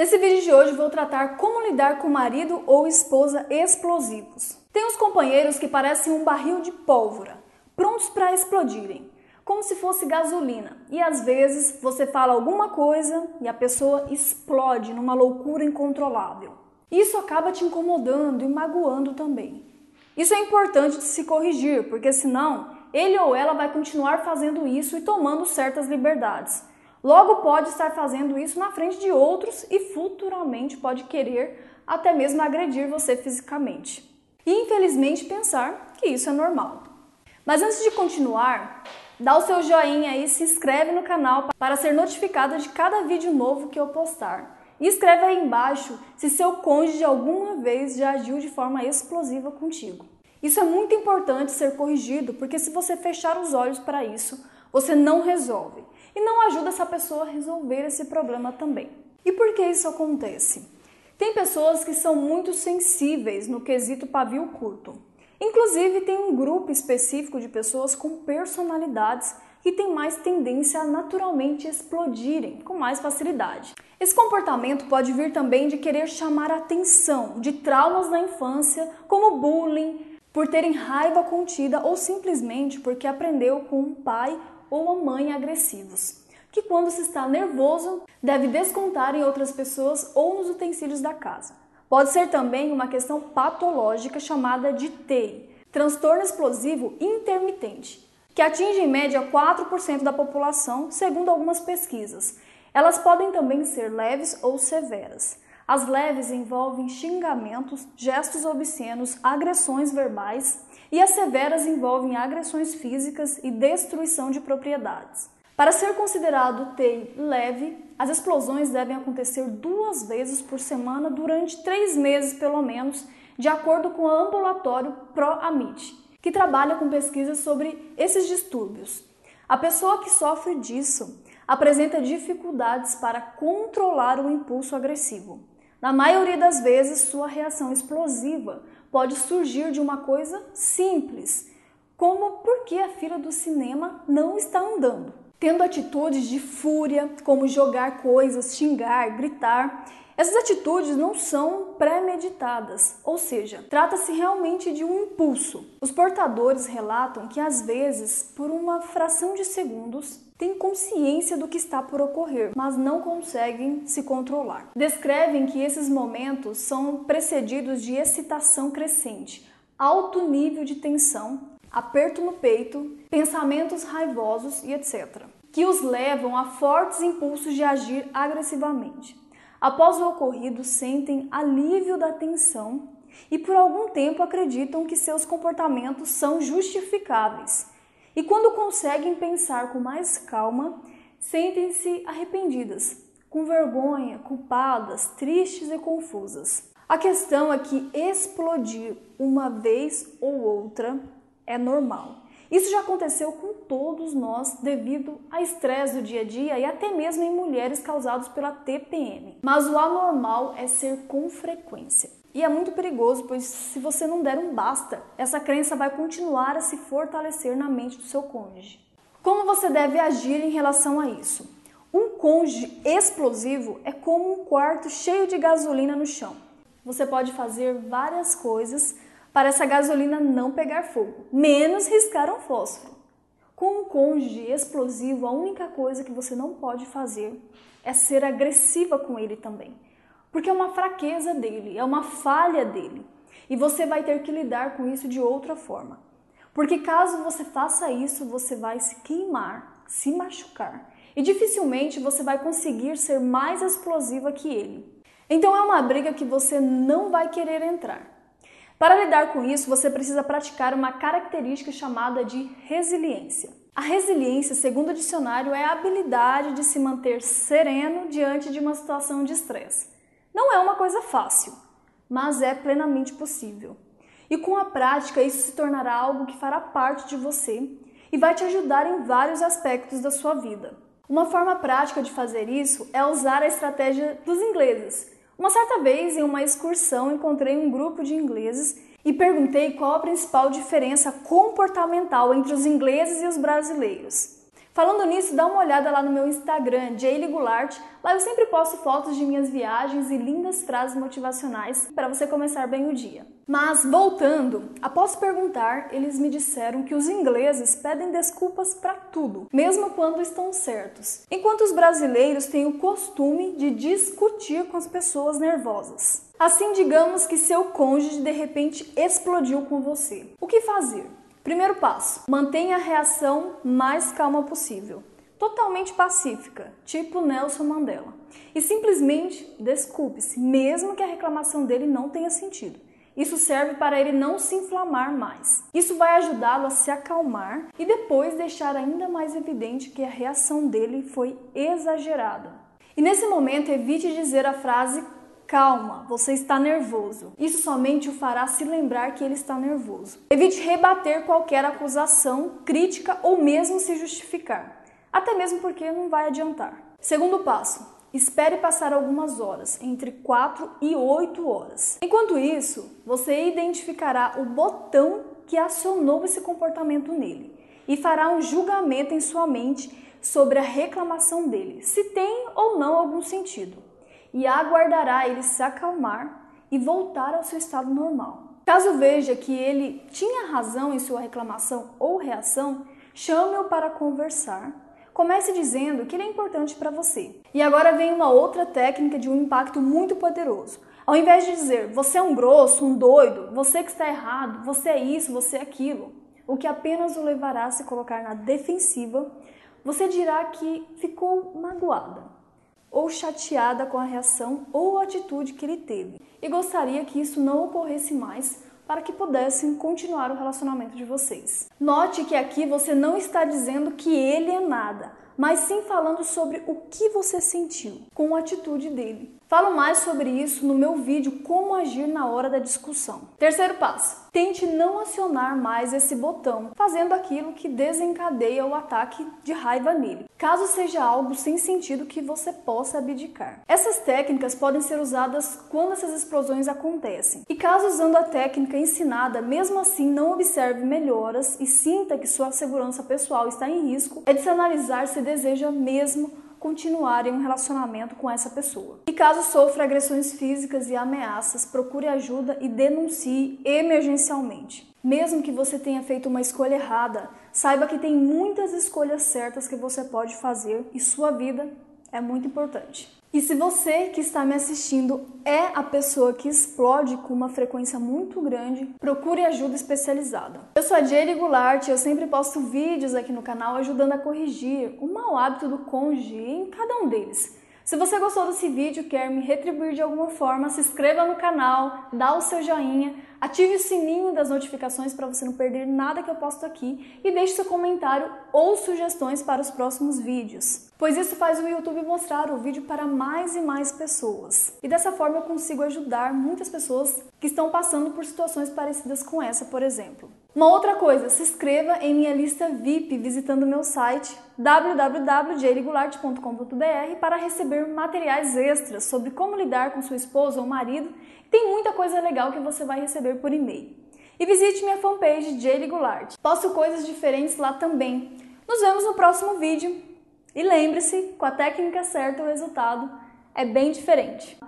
Nesse vídeo de hoje vou tratar como lidar com marido ou esposa explosivos. Tem uns companheiros que parecem um barril de pólvora, prontos para explodirem, como se fosse gasolina. E às vezes você fala alguma coisa e a pessoa explode numa loucura incontrolável. Isso acaba te incomodando e magoando também. Isso é importante de se corrigir, porque senão ele ou ela vai continuar fazendo isso e tomando certas liberdades Logo, pode estar fazendo isso na frente de outros e futuramente pode querer até mesmo agredir você fisicamente. E infelizmente pensar que isso é normal. Mas antes de continuar, dá o seu joinha e se inscreve no canal para ser notificado de cada vídeo novo que eu postar. E escreve aí embaixo se seu cônjuge alguma vez já agiu de forma explosiva contigo. Isso é muito importante ser corrigido, porque se você fechar os olhos para isso, você não resolve e não ajuda essa pessoa a resolver esse problema também. E por que isso acontece? Tem pessoas que são muito sensíveis no quesito pavio curto. Inclusive, tem um grupo específico de pessoas com personalidades que têm mais tendência a naturalmente explodirem com mais facilidade. Esse comportamento pode vir também de querer chamar a atenção de traumas na infância, como bullying, por terem raiva contida ou simplesmente porque aprendeu com um pai ou mãe agressivos, que quando se está nervoso deve descontar em outras pessoas ou nos utensílios da casa. Pode ser também uma questão patológica chamada de TEI, transtorno explosivo intermitente, que atinge em média 4% da população, segundo algumas pesquisas. Elas podem também ser leves ou severas. As leves envolvem xingamentos, gestos obscenos, agressões verbais e as severas envolvem agressões físicas e destruição de propriedades. Para ser considerado TEI leve, as explosões devem acontecer duas vezes por semana durante três meses, pelo menos, de acordo com o ambulatório ProAmit, que trabalha com pesquisas sobre esses distúrbios. A pessoa que sofre disso apresenta dificuldades para controlar o impulso agressivo. Na maioria das vezes, sua reação explosiva pode surgir de uma coisa simples, como por que a fila do cinema não está andando. Tendo atitudes de fúria, como jogar coisas, xingar, gritar, essas atitudes não são premeditadas, ou seja, trata-se realmente de um impulso. Os portadores relatam que às vezes, por uma fração de segundos, têm consciência do que está por ocorrer, mas não conseguem se controlar. Descrevem que esses momentos são precedidos de excitação crescente, alto nível de tensão, aperto no peito, pensamentos raivosos e etc., que os levam a fortes impulsos de agir agressivamente. Após o ocorrido, sentem alívio da tensão e por algum tempo acreditam que seus comportamentos são justificáveis. E quando conseguem pensar com mais calma, sentem-se arrependidas, com vergonha, culpadas, tristes e confusas. A questão é que explodir uma vez ou outra é normal. Isso já aconteceu com todos nós devido a estresse do dia a dia e até mesmo em mulheres causados pela TPM. Mas o anormal é ser com frequência. E é muito perigoso, pois se você não der um basta, essa crença vai continuar a se fortalecer na mente do seu cônjuge. Como você deve agir em relação a isso? Um cônjuge explosivo é como um quarto cheio de gasolina no chão. Você pode fazer várias coisas para essa gasolina não pegar fogo, menos riscar um fósforo. Com um cônjuge explosivo, a única coisa que você não pode fazer é ser agressiva com ele também, porque é uma fraqueza dele, é uma falha dele, e você vai ter que lidar com isso de outra forma. Porque caso você faça isso, você vai se queimar, se machucar, e dificilmente você vai conseguir ser mais explosiva que ele. Então é uma briga que você não vai querer entrar. Para lidar com isso, você precisa praticar uma característica chamada de resiliência. A resiliência, segundo o dicionário, é a habilidade de se manter sereno diante de uma situação de estresse. Não é uma coisa fácil, mas é plenamente possível. E com a prática, isso se tornará algo que fará parte de você e vai te ajudar em vários aspectos da sua vida. Uma forma prática de fazer isso é usar a estratégia dos ingleses, uma certa vez, em uma excursão, encontrei um grupo de ingleses e perguntei qual a principal diferença comportamental entre os ingleses e os brasileiros. Falando nisso, dá uma olhada lá no meu Instagram, Jaylee Goulart. Lá eu sempre posto fotos de minhas viagens e lindas frases motivacionais para você começar bem o dia. Mas voltando, após perguntar, eles me disseram que os ingleses pedem desculpas para tudo, mesmo quando estão certos, enquanto os brasileiros têm o costume de discutir com as pessoas nervosas. Assim, digamos que seu cônjuge de repente explodiu com você. O que fazer? Primeiro passo: mantenha a reação mais calma possível, totalmente pacífica, tipo Nelson Mandela. E simplesmente desculpe-se, mesmo que a reclamação dele não tenha sentido. Isso serve para ele não se inflamar mais. Isso vai ajudá-lo a se acalmar e depois deixar ainda mais evidente que a reação dele foi exagerada. E nesse momento, evite dizer a frase Calma, você está nervoso. Isso somente o fará se lembrar que ele está nervoso. Evite rebater qualquer acusação, crítica ou mesmo se justificar, até mesmo porque não vai adiantar. Segundo passo: espere passar algumas horas, entre 4 e 8 horas. Enquanto isso, você identificará o botão que acionou esse comportamento nele e fará um julgamento em sua mente sobre a reclamação dele, se tem ou não algum sentido e aguardará ele se acalmar e voltar ao seu estado normal. Caso veja que ele tinha razão em sua reclamação ou reação, chame-o para conversar. Comece dizendo que ele é importante para você. E agora vem uma outra técnica de um impacto muito poderoso. Ao invés de dizer você é um grosso, um doido, você que está errado, você é isso, você é aquilo, o que apenas o levará a se colocar na defensiva, você dirá que ficou magoada, ou chateada com a reação ou atitude que ele teve e gostaria que isso não ocorresse mais para que pudessem continuar o relacionamento de vocês. Note que aqui você não está dizendo que ele é nada, mas sim falando sobre o que você sentiu com a atitude dele. Falo mais sobre isso no meu vídeo Como Agir na Hora da Discussão. Terceiro passo: tente não acionar mais esse botão, fazendo aquilo que desencadeia o ataque de raiva nele, caso seja algo sem sentido que você possa abdicar. Essas técnicas podem ser usadas quando essas explosões acontecem. E caso usando a técnica ensinada, mesmo assim não observe melhoras e sinta que sua segurança pessoal está em risco, é de se analisar se deseja mesmo continuar em um relacionamento com essa pessoa. E caso sofra agressões físicas e ameaças, procure ajuda e denuncie emergencialmente. Mesmo que você tenha feito uma escolha errada, saiba que tem muitas escolhas certas que você pode fazer e sua vida é muito importante. E se você que está me assistindo é a pessoa que explode com uma frequência muito grande, procure ajuda especializada. Eu sou a Jaylee Goulart e eu sempre posto vídeos aqui no canal ajudando a corrigir o mau hábito do cônjuge em cada um deles. Se você gostou desse vídeo e quer me retribuir de alguma forma, se inscreva no canal, dá o seu joinha, ative o sininho das notificações para você não perder nada que eu posto aqui e deixe seu comentário ou sugestões para os próximos vídeos, pois isso faz o YouTube mostrar o vídeo para mais e mais pessoas. E dessa forma eu consigo ajudar muitas pessoas que estão passando por situações parecidas com essa, por exemplo. Uma outra coisa, se inscreva em minha lista VIP visitando meu site www.jregularte.com.br para receber materiais extras sobre como lidar com sua esposa ou marido. Tem muita coisa legal que você vai receber por e-mail. E visite minha fanpage Jaylee Goulart. Posto coisas diferentes lá também. Nos vemos no próximo vídeo. E lembre-se, com a técnica certa o resultado é bem diferente.